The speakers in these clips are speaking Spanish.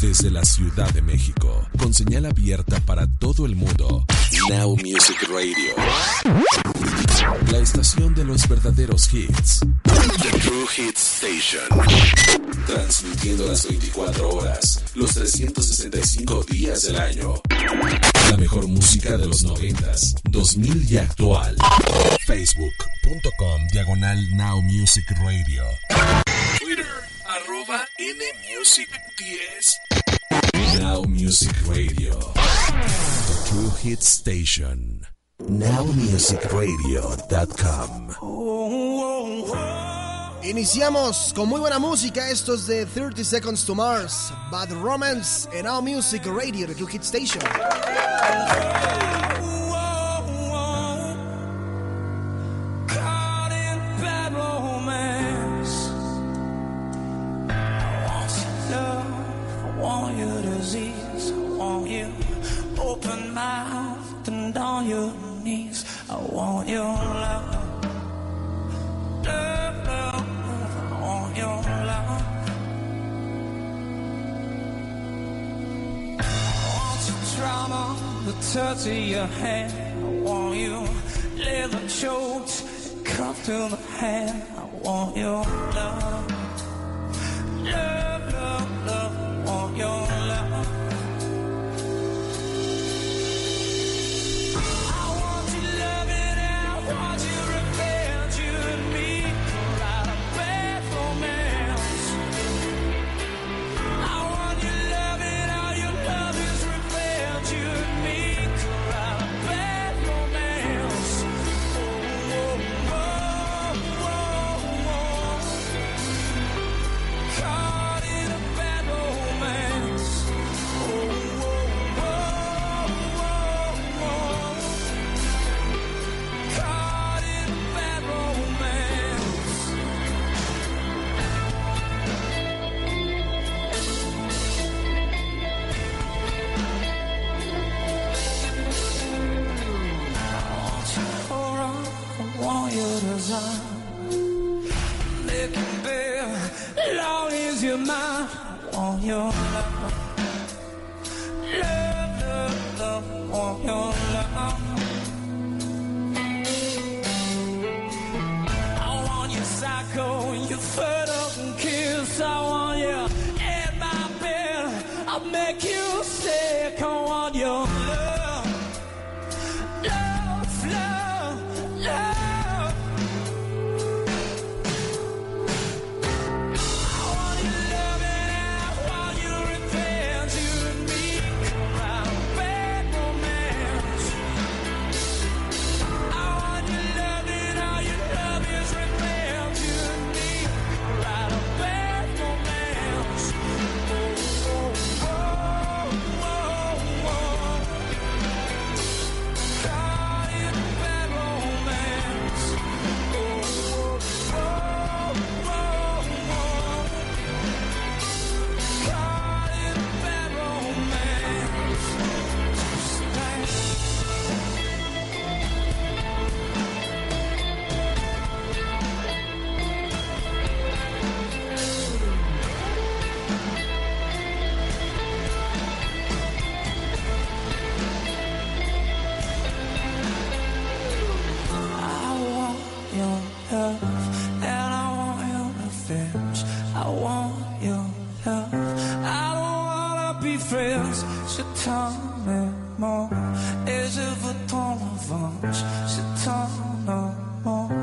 Desde la Ciudad de México, con señal abierta para todo el mundo. Now Music Radio. La estación de los verdaderos hits. The True Hits Station. Transmitiendo las 24 horas, los 365 días del año. La mejor música de los 90, 2000 y actual. Facebook.com Diagonal Now Music Radio. Twitter arroba NMusic10. Now Music Radio. The True Hit Station. NowMusicRadio.com. Iniciamos con muy buena música. Estos de 30 Seconds to Mars, Bad Romance en Now Music Radio, The True Hit Station. Disease. I want you open mouthed and on your knees. I want your love. Love, love. I want your love. I want your drama, the touch of your hand. I want you leather choked, cuffed to the hand. I want your. Love, make you sick. I want your love. et je veux ton revanche, c'est ton amour.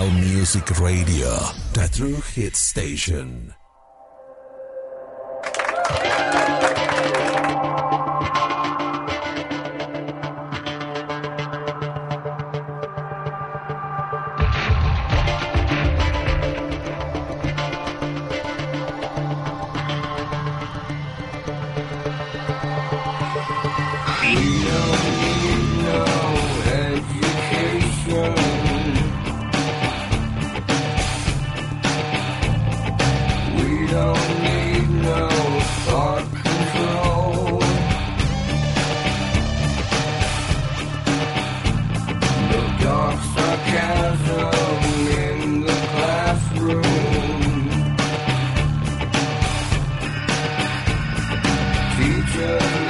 Now Music Radio, the true hit station. Yeah.